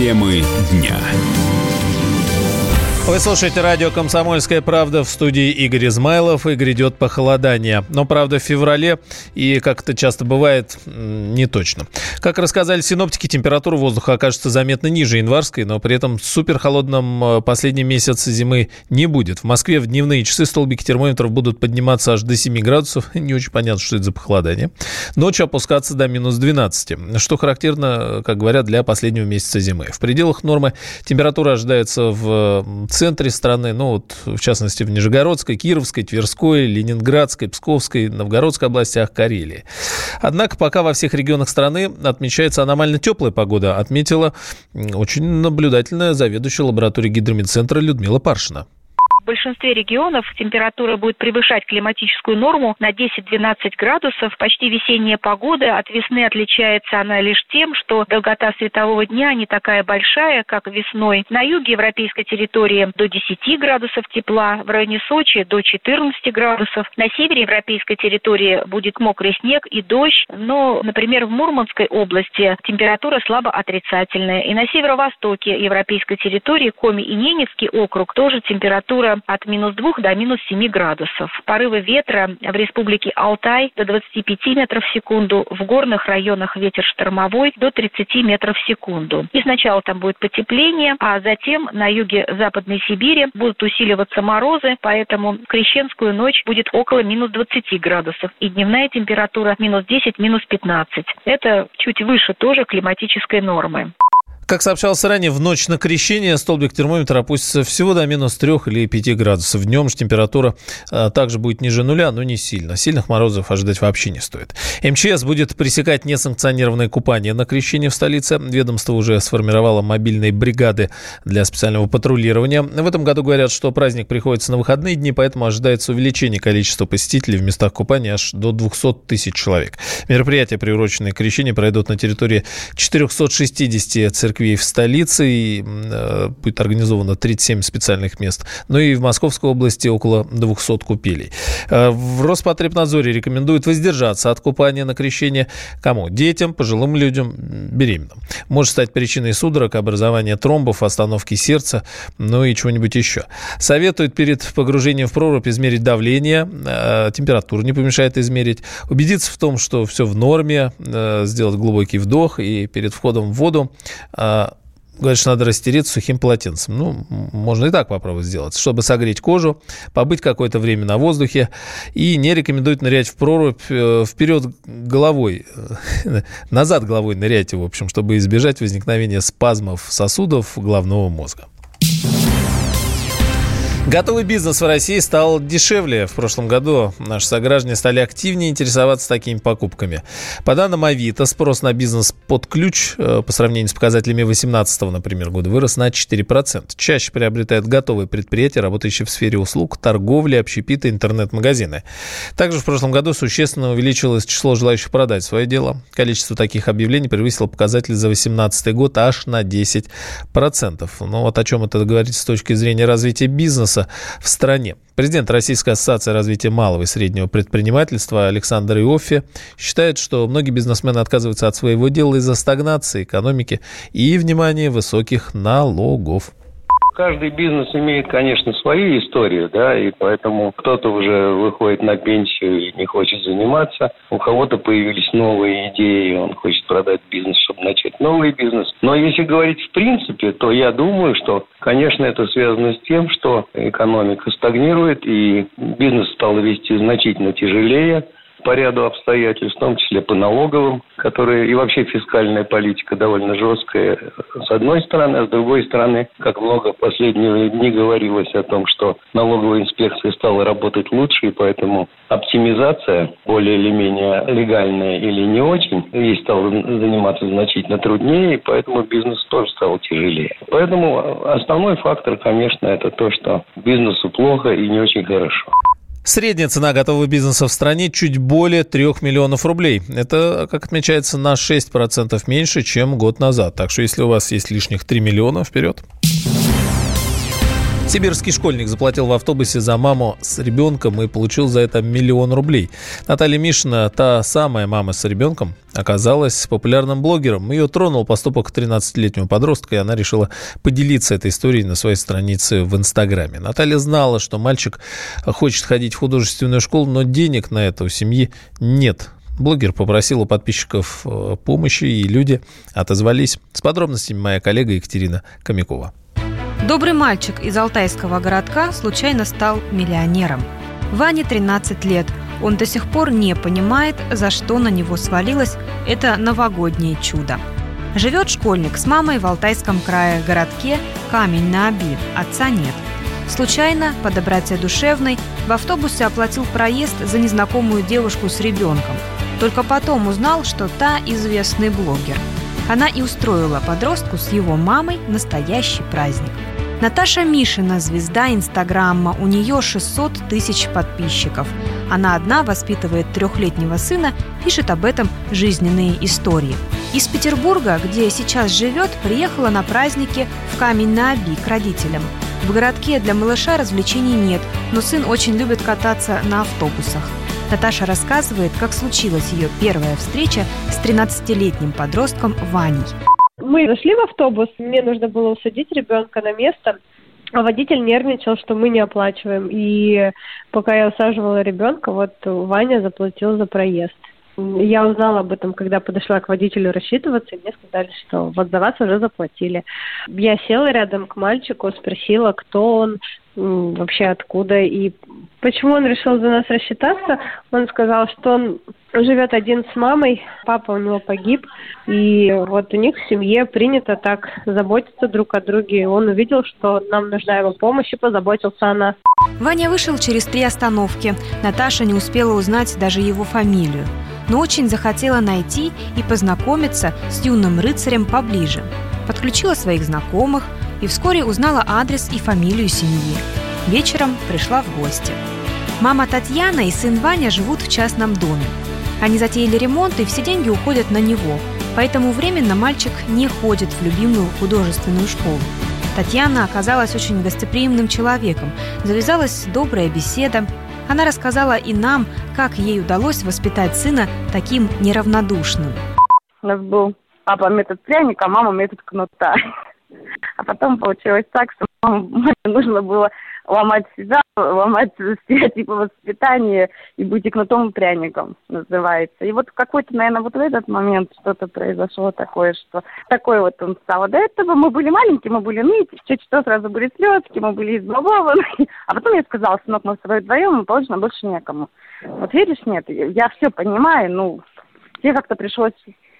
Темы дня. Вы слушаете радио «Комсомольская правда» в студии Игорь Измайлов, и грядет похолодание. Но, правда, в феврале, и как это часто бывает, не точно. Как рассказали синоптики, температура воздуха окажется заметно ниже январской, но при этом супер холодным э, последний месяц зимы не будет. В Москве в дневные часы столбики термометров будут подниматься аж до 7 градусов. Не очень понятно, что это за похолодание. Ночью опускаться до минус 12, что характерно, как говорят, для последнего месяца зимы. В пределах нормы температура ожидается в центре страны, ну вот в частности в Нижегородской, Кировской, Тверской, Ленинградской, Псковской, Новгородской областях Карелии. Однако пока во всех регионах страны отмечается аномально теплая погода, отметила очень наблюдательная заведующая лабораторией гидромедцентра Людмила Паршина. Большинстве регионов температура будет превышать климатическую норму на 10-12 градусов. Почти весенняя погода. От весны отличается она лишь тем, что долгота светового дня не такая большая, как весной. На юге европейской территории до 10 градусов тепла, в районе Сочи до 14 градусов. На севере европейской территории будет мокрый снег и дождь, но, например, в Мурманской области температура слабо отрицательная. И на северо-востоке европейской территории Коми и Ненецкий округ тоже температура от минус 2 до минус 7 градусов. Порывы ветра в республике Алтай до 25 метров в секунду, в горных районах ветер штормовой до 30 метров в секунду. И сначала там будет потепление, а затем на юге Западной Сибири будут усиливаться морозы, поэтому в крещенскую ночь будет около минус 20 градусов и дневная температура минус 10, минус 15. Это чуть выше тоже климатической нормы. Как сообщалось ранее, в ночь на крещение столбик термометра опустится всего до минус 3 или 5 градусов. Днем же температура а, также будет ниже нуля, но не сильно. Сильных морозов ожидать вообще не стоит. МЧС будет пресекать несанкционированное купание на крещение в столице. Ведомство уже сформировало мобильные бригады для специального патрулирования. В этом году говорят, что праздник приходится на выходные дни, поэтому ожидается увеличение количества посетителей в местах купания аж до 200 тысяч человек. Мероприятия, приуроченные к крещению, пройдут на территории 460 церквей церквей в столице, и э, будет организовано 37 специальных мест. Ну и в Московской области около 200 купелей. Э, в Роспотребнадзоре рекомендуют воздержаться от купания на крещение кому? Детям, пожилым людям, беременным. Может стать причиной судорог, образования тромбов, остановки сердца, ну и чего-нибудь еще. Советуют перед погружением в прорубь измерить давление, э, температуру не помешает измерить, убедиться в том, что все в норме, сделать глубокий вдох и перед входом в воду а, говорят, что надо растереть сухим полотенцем. Ну, можно и так попробовать сделать, чтобы согреть кожу, побыть какое-то время на воздухе. И не рекомендуют нырять в прорубь э, вперед головой, назад головой нырять, в общем, чтобы избежать возникновения спазмов сосудов головного мозга. Готовый бизнес в России стал дешевле. В прошлом году наши сограждане стали активнее интересоваться такими покупками. По данным Авито, спрос на бизнес под ключ э, по сравнению с показателями 2018, например, года вырос на 4%. Чаще приобретают готовые предприятия, работающие в сфере услуг, торговли, общепита, интернет-магазины. Также в прошлом году существенно увеличилось число желающих продать свое дело. Количество таких объявлений превысило показатель за 2018 год аж на 10%. Ну вот о чем это говорит с точки зрения развития бизнеса бизнеса в стране. Президент Российской ассоциации развития малого и среднего предпринимательства Александр Иоффи считает, что многие бизнесмены отказываются от своего дела из-за стагнации экономики и, внимания высоких налогов каждый бизнес имеет, конечно, свою историю, да, и поэтому кто-то уже выходит на пенсию и не хочет заниматься, у кого-то появились новые идеи, он хочет продать бизнес, чтобы начать новый бизнес. Но если говорить в принципе, то я думаю, что, конечно, это связано с тем, что экономика стагнирует, и бизнес стал вести значительно тяжелее, по ряду обстоятельств, в том числе по налоговым, которые и вообще фискальная политика довольно жесткая с одной стороны, а с другой стороны, как много в последние дни говорилось о том, что налоговая инспекция стала работать лучше, и поэтому оптимизация, более или менее легальная или не очень, ей стало заниматься значительно труднее, и поэтому бизнес тоже стал тяжелее. Поэтому основной фактор, конечно, это то, что бизнесу плохо и не очень хорошо. Средняя цена готового бизнеса в стране чуть более 3 миллионов рублей. Это, как отмечается, на 6% меньше, чем год назад. Так что если у вас есть лишних 3 миллиона, вперед. Сибирский школьник заплатил в автобусе за маму с ребенком и получил за это миллион рублей. Наталья Мишина, та самая мама с ребенком, оказалась популярным блогером. Ее тронул поступок 13-летнего подростка, и она решила поделиться этой историей на своей странице в Инстаграме. Наталья знала, что мальчик хочет ходить в художественную школу, но денег на это у семьи нет. Блогер попросил у подписчиков э, помощи, и люди отозвались. С подробностями моя коллега Екатерина Комякова. Добрый мальчик из алтайского городка случайно стал миллионером. Ване 13 лет. Он до сих пор не понимает, за что на него свалилось это новогоднее чудо. Живет школьник с мамой в Алтайском крае городке Камень на Оби. Отца нет. Случайно, по доброте душевной, в автобусе оплатил проезд за незнакомую девушку с ребенком. Только потом узнал, что та известный блогер. Она и устроила подростку с его мамой настоящий праздник – Наташа Мишина – звезда Инстаграма. У нее 600 тысяч подписчиков. Она одна воспитывает трехлетнего сына, пишет об этом жизненные истории. Из Петербурга, где сейчас живет, приехала на праздники в Камень на Оби к родителям. В городке для малыша развлечений нет, но сын очень любит кататься на автобусах. Наташа рассказывает, как случилась ее первая встреча с 13-летним подростком Ваней. Мы зашли в автобус, мне нужно было усадить ребенка на место, а водитель нервничал, что мы не оплачиваем. И пока я усаживала ребенка, вот Ваня заплатил за проезд. Я узнала об этом, когда подошла к водителю рассчитываться, и мне сказали, что вот за вас уже заплатили. Я села рядом к мальчику, спросила, кто он, вообще откуда и почему он решил за нас рассчитаться. Он сказал, что он живет один с мамой, папа у него погиб, и вот у них в семье принято так заботиться друг о друге. Он увидел, что нам нужна его помощь и позаботился о нас. Ваня вышел через три остановки. Наташа не успела узнать даже его фамилию, но очень захотела найти и познакомиться с юным рыцарем поближе. Подключила своих знакомых – и вскоре узнала адрес и фамилию семьи. Вечером пришла в гости. Мама Татьяна и сын Ваня живут в частном доме. Они затеяли ремонт, и все деньги уходят на него, поэтому временно мальчик не ходит в любимую художественную школу. Татьяна оказалась очень гостеприимным человеком, завязалась добрая беседа. Она рассказала и нам, как ей удалось воспитать сына таким неравнодушным. У нас был папа метод пряника, мама метод кнута. А потом получилось так, что маме нужно было ломать себя, ломать стереотипы воспитания и быть и пряником называется. И вот какой-то, наверное, вот в этот момент что-то произошло такое, что такой вот он стал. До этого мы были маленькие, мы были ныть, чуть что сразу были слезки, мы были избалованы. А потом я сказала, сынок, мы с тобой вдвоем, мы положено больше некому. Вот видишь, нет, я все понимаю, ну, тебе как-то пришлось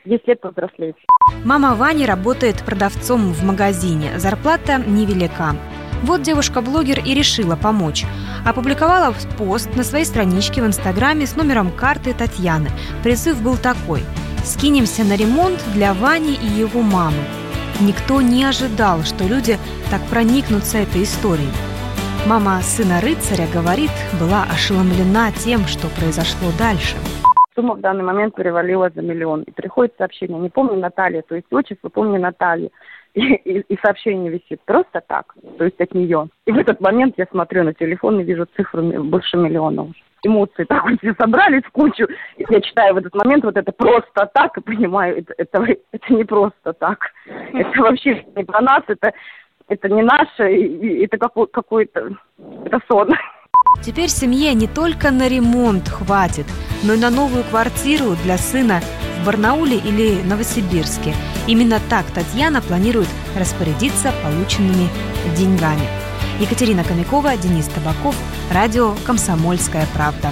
10 лет повзрослеть. Мама Вани работает продавцом в магазине. Зарплата невелика. Вот девушка-блогер и решила помочь. Опубликовала пост на своей страничке в Инстаграме с номером карты Татьяны. Призыв был такой – скинемся на ремонт для Вани и его мамы. Никто не ожидал, что люди так проникнутся этой историей. Мама сына рыцаря, говорит, была ошеломлена тем, что произошло дальше – Сумма в данный момент перевалила за миллион. И приходит сообщение, не помню Наталья, то есть отчество, помню Наталья. И, и, и сообщение висит просто так, то есть от нее. И в этот момент я смотрю на телефон и вижу цифру больше миллиона уже. Эмоции так вот все собрались в кучу. И я читаю в этот момент вот это просто так и понимаю, это, это, это не просто так. Это вообще не про нас, это, это не наше, это какой, какой-то, это сон. Теперь семье не только на ремонт хватит, но и на новую квартиру для сына в Барнауле или Новосибирске. Именно так Татьяна планирует распорядиться полученными деньгами. Екатерина Комякова, Денис Табаков, радио «Комсомольская правда».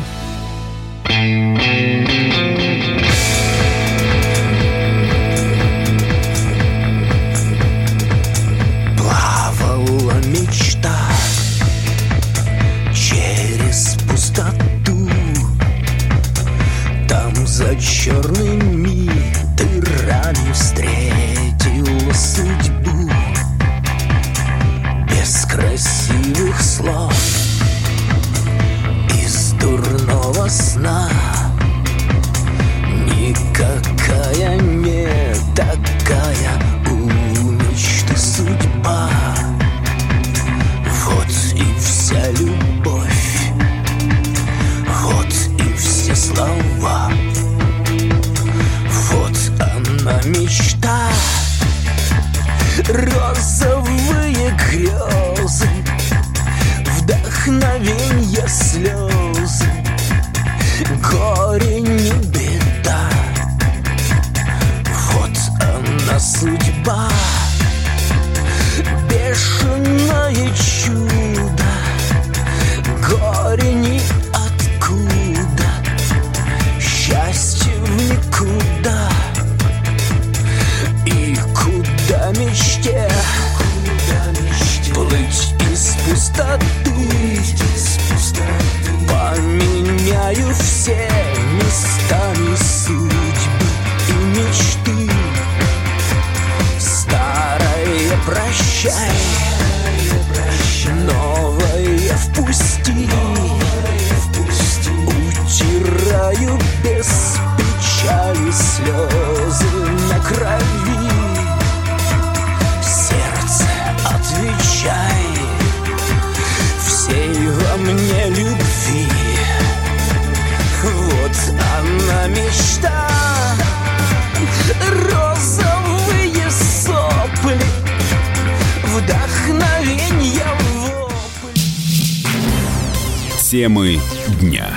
Темы дня.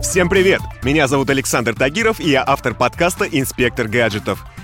Всем привет! Меня зовут Александр Тагиров, и я автор подкаста «Инспектор гаджетов».